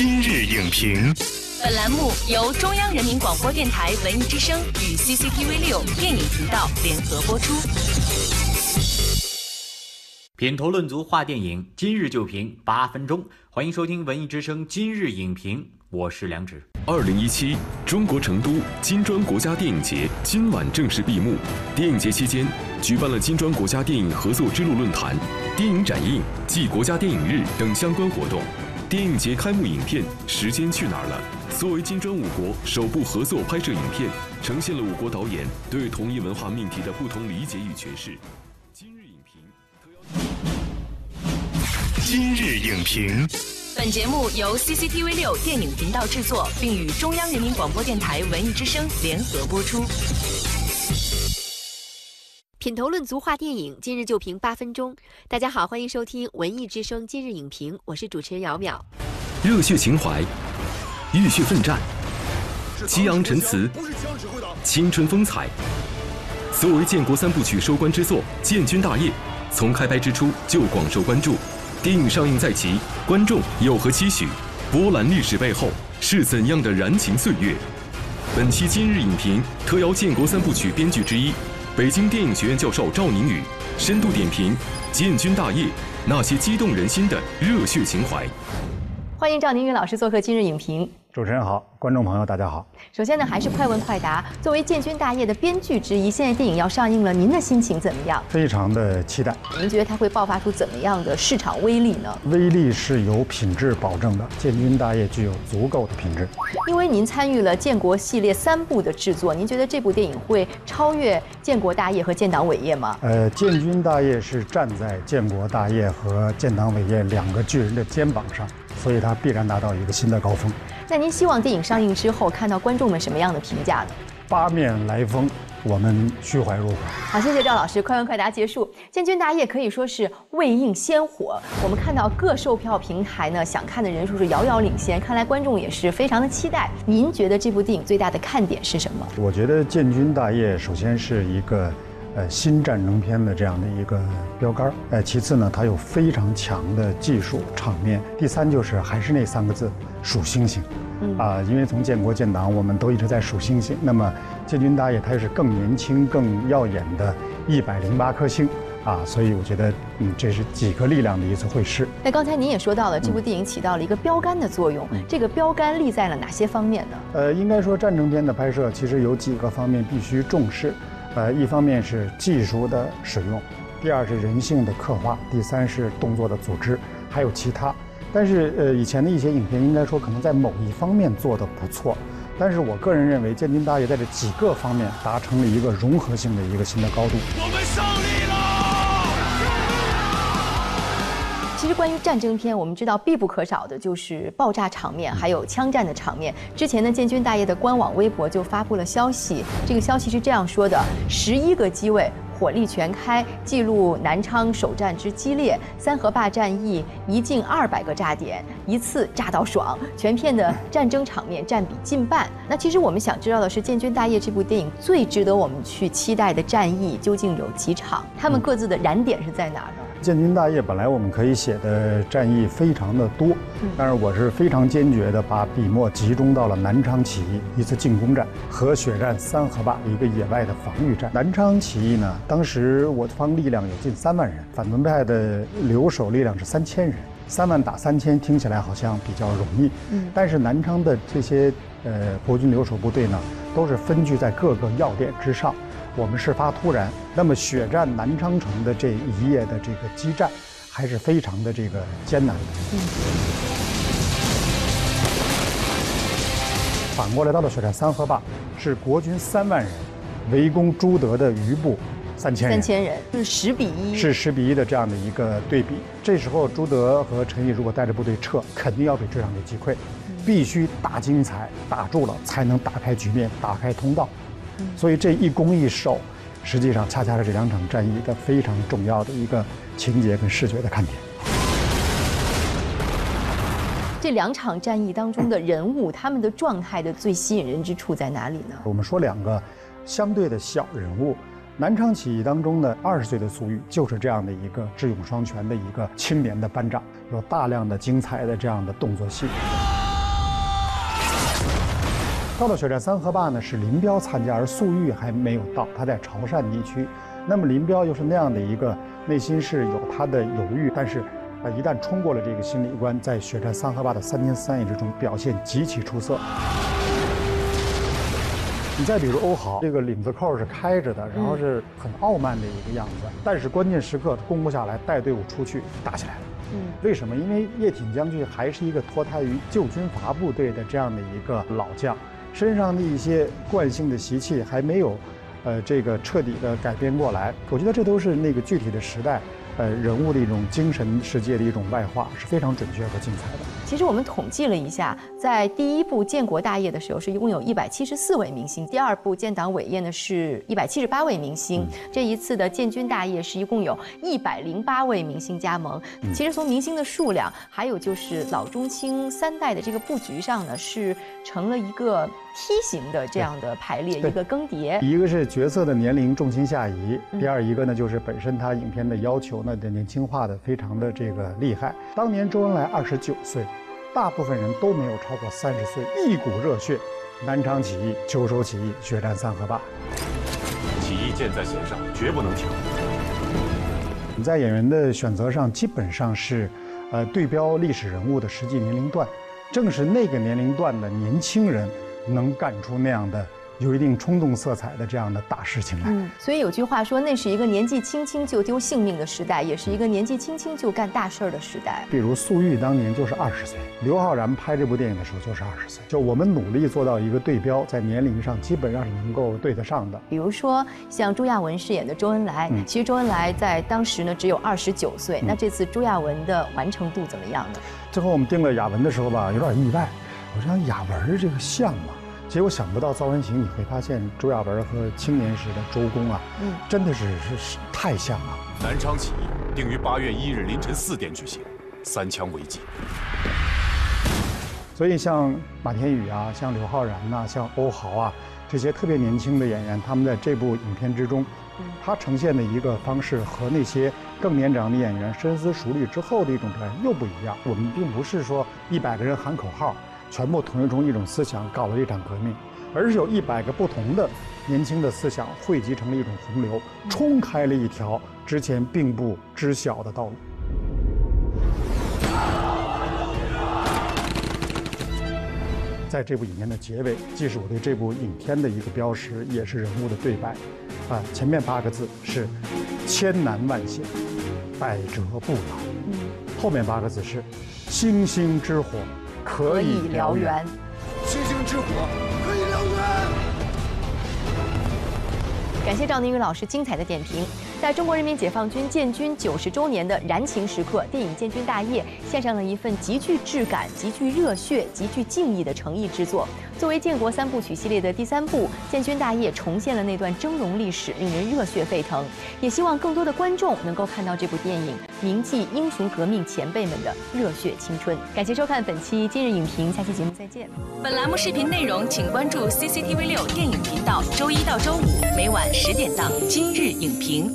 今日影评，本栏目由中央人民广播电台文艺之声与 CCTV 六电影频道联合播出。品头论足话电影，今日就评八分钟。欢迎收听文艺之声今日影评，我是梁植。二零一七中国成都金砖国家电影节今晚正式闭幕。电影节期间，举办了金砖国家电影合作之路论坛、电影展映暨国家电影日等相关活动。电影节开幕影片《时间去哪儿了》作为金砖五国首部合作拍摄影片，呈现了五国导演对同一文化命题的不同理解与诠释。今日影评。今日影评，本节目由 CCTV 六电影频道制作，并与中央人民广播电台文艺之声联合播出。品头论足话电影，今日就评八分钟。大家好，欢迎收听文艺之声今日影评，我是主持人姚淼。热血情怀，浴血奋战，激昂陈词，青春风采。作为建国三部曲收官之作，《建军大业》从开拍之初就广受关注。电影上映在即，观众有何期许？波澜历史背后是怎样的燃情岁月？本期今日影评特邀建国三部曲编剧之一。北京电影学院教授赵宁宇深度点评《建军大业》那些激动人心的热血情怀。欢迎赵宁宇老师做客今日影评。主持人好，观众朋友大家好。首先呢，还是快问快答。作为《建军大业》的编剧之一，现在电影要上映了，您的心情怎么样？非常的期待。您觉得它会爆发出怎么样的市场威力呢？威力是有品质保证的，《建军大业》具有足够的品质。因为您参与了建国系列三部的制作，您觉得这部电影会超越《建国大业》和《建党伟业》吗？呃，《建军大业》是站在建国大业和建党伟业两个巨人的肩膀上，所以它必然达到一个新的高峰。那您希望电影上映之后看到观众们什么样的评价呢？八面来风，我们虚怀若谷。好，谢谢赵老师，快问快答结束。《建军大业》可以说是未映先火，我们看到各售票平台呢想看的人数是遥遥领先，看来观众也是非常的期待。您觉得这部电影最大的看点是什么？我觉得《建军大业》首先是一个。呃，新战争片的这样的一个标杆儿，呃，其次呢，它有非常强的技术场面，第三就是还是那三个字，数星星，啊，因为从建国建党，我们都一直在数星星，那么建军大业它是更年轻、更耀眼的一百零八颗星，啊，所以我觉得，嗯，这是几个力量的一次会师。那刚才您也说到了，这部电影起到了一个标杆的作用，这个标杆立在了哪些方面呢？呃，应该说战争片的拍摄其实有几个方面必须重视。呃，一方面是技术的使用，第二是人性的刻画，第三是动作的组织，还有其他。但是，呃，以前的一些影片应该说可能在某一方面做得不错，但是我个人认为《建军大业》在这几个方面达成了一个融合性的一个新的高度。我们胜利了！其实关于战争片，我们知道必不可少的就是爆炸场面，还有枪战的场面。之前呢，建军大业的官网微博就发布了消息，这个消息是这样说的：十一个机位火力全开，记录南昌首战之激烈，三河坝战役一进二百个炸点，一次炸到爽，全片的战争场面占比近半。那其实我们想知道的是，《建军大业》这部电影最值得我们去期待的战役究竟有几场？他们各自的燃点是在哪儿呢？建军大业本来我们可以写的战役非常的多，但是我是非常坚决的把笔墨集中到了南昌起义一次进攻战和血战三河坝一个野外的防御战。南昌起义呢，当时我方力量有近三万人，反动派的留守力量是三千人，三万打三千听起来好像比较容易，但是南昌的这些呃国军留守部队呢，都是分居在各个要点之上。我们事发突然，那么血战南昌城的这一夜的这个激战，还是非常的这个艰难的。嗯。反过来到了血战三河坝，是国军三万人围攻朱德的余部三千人，三千人是十比一，是十比一的这样的一个对比。这时候朱德和陈毅如果带着部队撤，肯定要被追上给击溃，必须打精彩打住了，才能打开局面，打开通道。所以这一攻一守，实际上恰恰是这两场战役的非常重要的一个情节跟视觉的看点。这两场战役当中的人物，他们的状态的最吸引人之处在哪里呢？我们说两个相对的小人物，南昌起义当中的二十岁的粟裕，就是这样的一个智勇双全的一个青年的班长，有大量的精彩的这样的动作戏。到了血战三河坝呢，是林彪参加，而粟裕还没有到，他在潮汕地区。那么林彪又是那样的一个内心是有他的犹豫，但是，啊，一旦冲过了这个心理关，在血战三河坝的三天三夜之中表现极其出色。你再比如欧豪，这个领子扣是开着的，然后是很傲慢的一个样子，但是关键时刻攻不下来，带队伍出去打起来了。嗯，为什么？因为叶挺将军还是一个脱胎于旧军阀部队的这样的一个老将，身上的一些惯性的习气还没有，呃，这个彻底的改变过来。我觉得这都是那个具体的时代。呃，人物的一种精神世界的一种外化是非常准确和精彩的。其实我们统计了一下，在第一部建国大业的时候，是一共有一百七十四位明星；第二部建党伟业呢，是一百七十八位明星。这一次的建军大业是一共有一百零八位明星加盟。其实从明星的数量，还有就是老中青三代的这个布局上呢，是成了一个。梯形的这样的排列，一个更迭，一个是角色的年龄重心下移，第二一个呢就是本身他影片的要求呢的年轻化的非常的这个厉害。当年周恩来二十九岁，大部分人都没有超过三十岁，一股热血，南昌起义、秋收起义、血战三河坝，起义箭在弦上，绝不能停。在演员的选择上，基本上是，呃，对标历史人物的实际年龄段，正是那个年龄段的年轻人。能干出那样的。有一定冲动色彩的这样的大事情来，嗯，所以有句话说，那是一个年纪轻轻就丢性命的时代，也是一个年纪轻轻就干大事儿的时代。比如粟裕当年就是二十岁，刘昊然拍这部电影的时候就是二十岁，就我们努力做到一个对标，在年龄上基本上是能够对得上的。比如说像朱亚文饰演的周恩来，其实周恩来在当时呢只有二十九岁，那这次朱亚文的完成度怎么样呢？最后我们定了亚文的时候吧，有点意外，我想亚文这个像吗？结果想不到，《造完行》你会发现朱亚文和青年时的周公啊，嗯，真的是是太像了。南昌起义定于八月一日凌晨四点举行，三枪为记。所以像马天宇啊，像刘昊然呐，像欧豪啊，这些特别年轻的演员，他们在这部影片之中，他呈现的一个方式和那些更年长的演员深思熟虑之后的一种表演又不一样。我们并不是说一百个人喊口号。全部统一成一种思想，搞了一场革命，而是有一百个不同的年轻的思想汇集成了一种洪流，冲开了一条之前并不知晓的道路。在这部影片的结尾，既是我对这部影片的一个标识，也是人物的对白。啊，前面八个字是“千难万险，百折不挠”，后面八个字是“星星之火”。可以燎原，星星之火可以燎原。感谢赵宁宇老师精彩的点评。在中国人民解放军建军九十周年的燃情时刻，电影《建军大业》献上了一份极具质感、极具热血、极具敬意的诚意之作。作为建国三部曲系列的第三部，《建军大业》重现了那段峥嵘历史，令人热血沸腾。也希望更多的观众能够看到这部电影，铭记英雄革命前辈们的热血青春。感谢收看本期今日影评，下期节目再见。本栏目视频内容，请关注 CCTV 六电影频道，周一到周五每晚十点档《今日影评》。